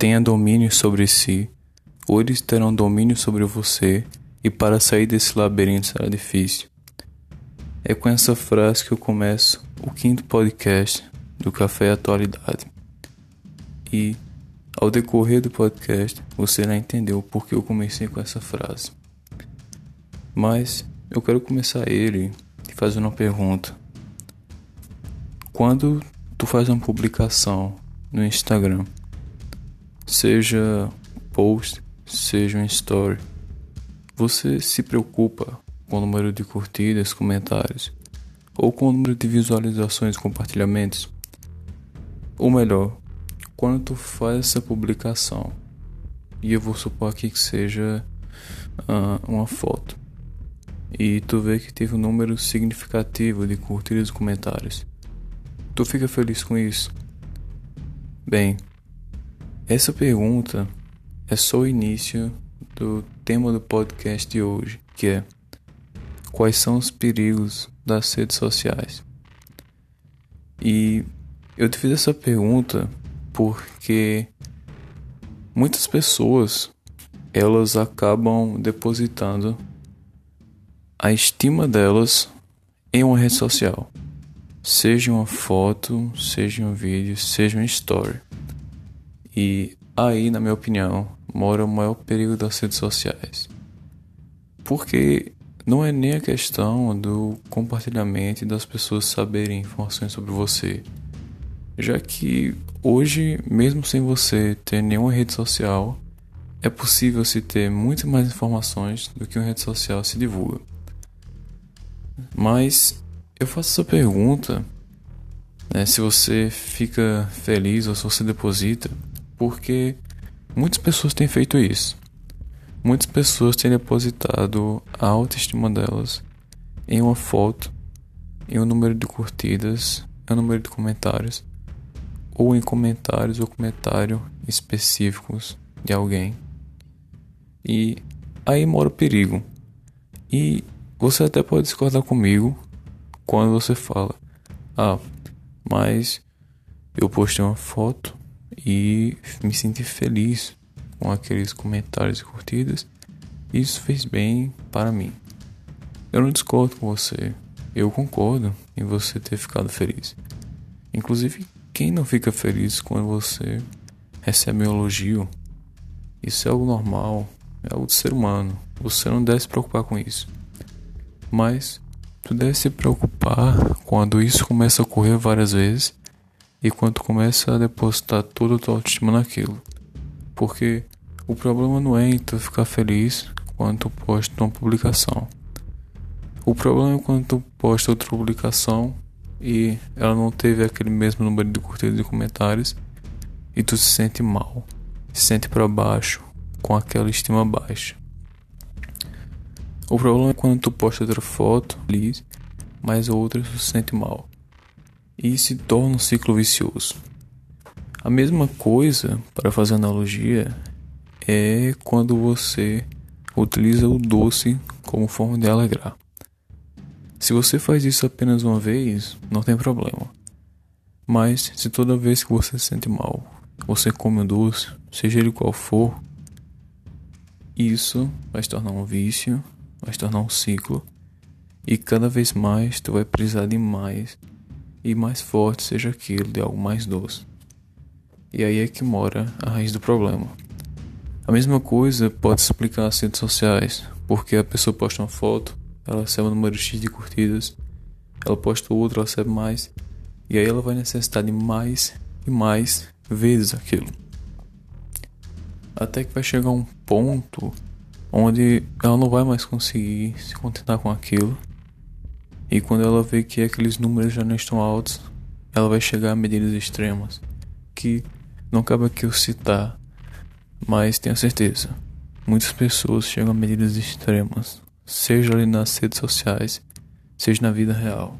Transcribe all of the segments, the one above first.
tenha domínio sobre si, ou eles terão domínio sobre você, e para sair desse labirinto será difícil. É com essa frase que eu começo o quinto podcast do Café Atualidade. E ao decorrer do podcast, você já entendeu por que eu comecei com essa frase. Mas eu quero começar ele fazendo uma pergunta. Quando tu faz uma publicação no Instagram, seja post, seja um story, você se preocupa com o número de curtidas, comentários ou com o número de visualizações e compartilhamentos? Ou melhor, quando tu faz essa publicação, e eu vou supor aqui que seja uh, uma foto, e tu vê que teve um número significativo de curtidas e comentários, tu fica feliz com isso? Bem, essa pergunta é só o início do tema do podcast de hoje, que é quais são os perigos das redes sociais. E eu te fiz essa pergunta porque muitas pessoas elas acabam depositando a estima delas em uma rede social. Seja uma foto, seja um vídeo, seja uma story. E aí, na minha opinião, mora o maior perigo das redes sociais. Porque não é nem a questão do compartilhamento e das pessoas saberem informações sobre você. Já que hoje, mesmo sem você ter nenhuma rede social, é possível se ter muito mais informações do que uma rede social se divulga. Mas eu faço essa pergunta, né, se você fica feliz ou se você deposita, porque muitas pessoas têm feito isso. Muitas pessoas têm depositado a autoestima delas em uma foto, em um número de curtidas, em um número de comentários, ou em comentários ou comentário específicos de alguém. E aí mora o perigo. E você até pode discordar comigo quando você fala: Ah, mas eu postei uma foto e me senti feliz com aqueles comentários e curtidas. Isso fez bem para mim. Eu não discordo com você. Eu concordo em você ter ficado feliz. Inclusive, quem não fica feliz quando você recebe um elogio? Isso é algo normal, é algo de ser humano. Você não deve se preocupar com isso. Mas tu deve se preocupar quando isso começa a ocorrer várias vezes e quando começa a depositar toda a tua autoestima naquilo. Porque o problema não é em tu ficar feliz quando tu posta uma publicação. O problema é quando tu posta outra publicação e ela não teve aquele mesmo número de curtidas e comentários e tu se sente mal, se sente para baixo, com aquela estima baixa. O problema é quando tu posta outra foto feliz, mas outra tu se sente mal. E se torna um ciclo vicioso. A mesma coisa, para fazer analogia, é quando você utiliza o doce como forma de alegrar. Se você faz isso apenas uma vez, não tem problema. Mas se toda vez que você se sente mal, você come o doce, seja ele qual for, isso vai se tornar um vício, vai se tornar um ciclo, e cada vez mais tu vai precisar de mais e mais forte seja aquilo de algo mais doce. E aí é que mora a raiz do problema. A mesma coisa pode se aplicar às redes sociais, porque a pessoa posta uma foto, ela recebe um número X de curtidas, ela posta outra, ela recebe mais, e aí ela vai necessitar de mais e mais vezes aquilo. Até que vai chegar um ponto onde ela não vai mais conseguir se contentar com aquilo. E quando ela vê que aqueles números já não estão altos, ela vai chegar a medidas extremas, que não cabe aqui eu citar mas tenho certeza, muitas pessoas chegam a medidas extremas, seja ali nas redes sociais, seja na vida real.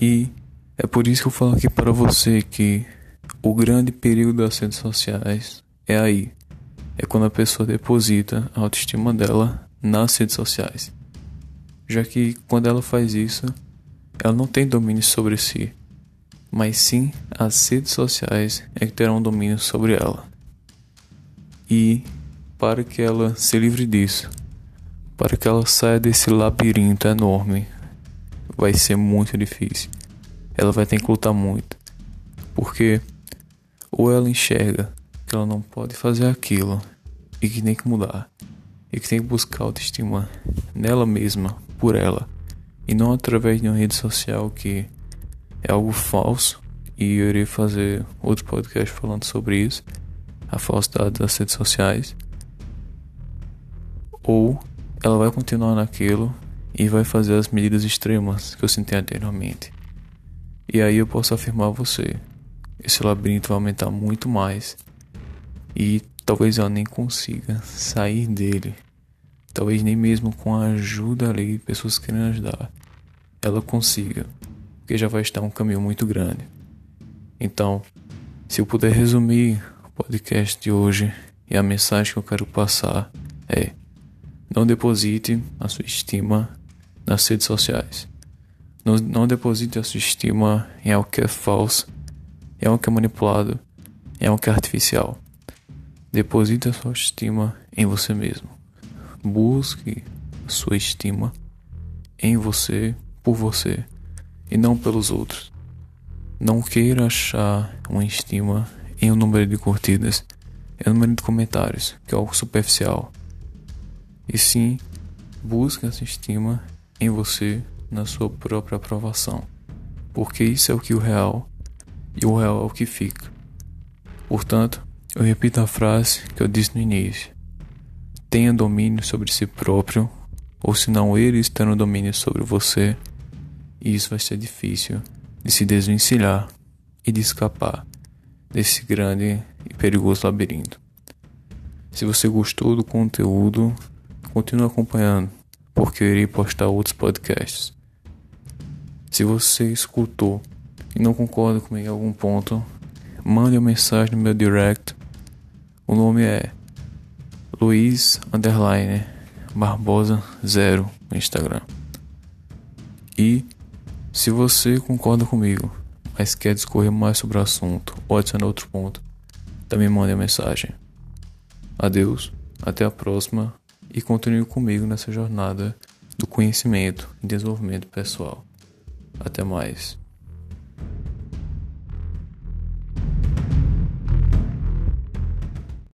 E é por isso que eu falo aqui para você que o grande perigo das redes sociais é aí. É quando a pessoa deposita a autoestima dela nas redes sociais. Já que quando ela faz isso, ela não tem domínio sobre si. mas sim as redes sociais é que terão domínio sobre ela. E para que ela se livre disso, para que ela saia desse labirinto enorme, vai ser muito difícil. Ela vai ter que lutar muito, porque ou ela enxerga que ela não pode fazer aquilo e que tem que mudar, e que tem que buscar autoestima nela mesma, por ela, e não através de uma rede social que é algo falso. E eu irei fazer outro podcast falando sobre isso, a falsidade das redes sociais. Ou ela vai continuar naquilo e vai fazer as medidas extremas que eu senti anteriormente. E aí eu posso afirmar a você, esse labirinto vai aumentar muito mais e talvez ela nem consiga sair dele. Talvez nem mesmo com a ajuda ali, pessoas querendo ajudar, ela consiga, porque já vai estar um caminho muito grande. Então, se eu puder resumir o podcast de hoje e a mensagem que eu quero passar é: não deposite a sua estima nas redes sociais. Não, não deposite a sua estima em algo que é falso, em algo que é manipulado, em algo que é artificial. Deposite a sua estima em você mesmo. Busque sua estima em você, por você, e não pelos outros. Não queira achar uma estima em um número de curtidas, em um número de comentários, que é algo superficial. E sim, busque essa estima em você, na sua própria aprovação. Porque isso é o que o real, e o real é o que fica. Portanto, eu repito a frase que eu disse no início. Tenha domínio sobre si próprio, ou senão eles terão domínio sobre você, e isso vai ser difícil de se desvencilhar e de escapar desse grande e perigoso labirinto. Se você gostou do conteúdo, continue acompanhando, porque eu irei postar outros podcasts. Se você escutou e não concorda comigo em algum ponto, mande uma mensagem no meu direct o nome é Luiz Underline Barbosa Zero no Instagram. E se você concorda comigo, mas quer discorrer mais sobre o assunto ou adicionar outro ponto, também mande a mensagem. Adeus, até a próxima e continue comigo nessa jornada do conhecimento e desenvolvimento pessoal. Até mais.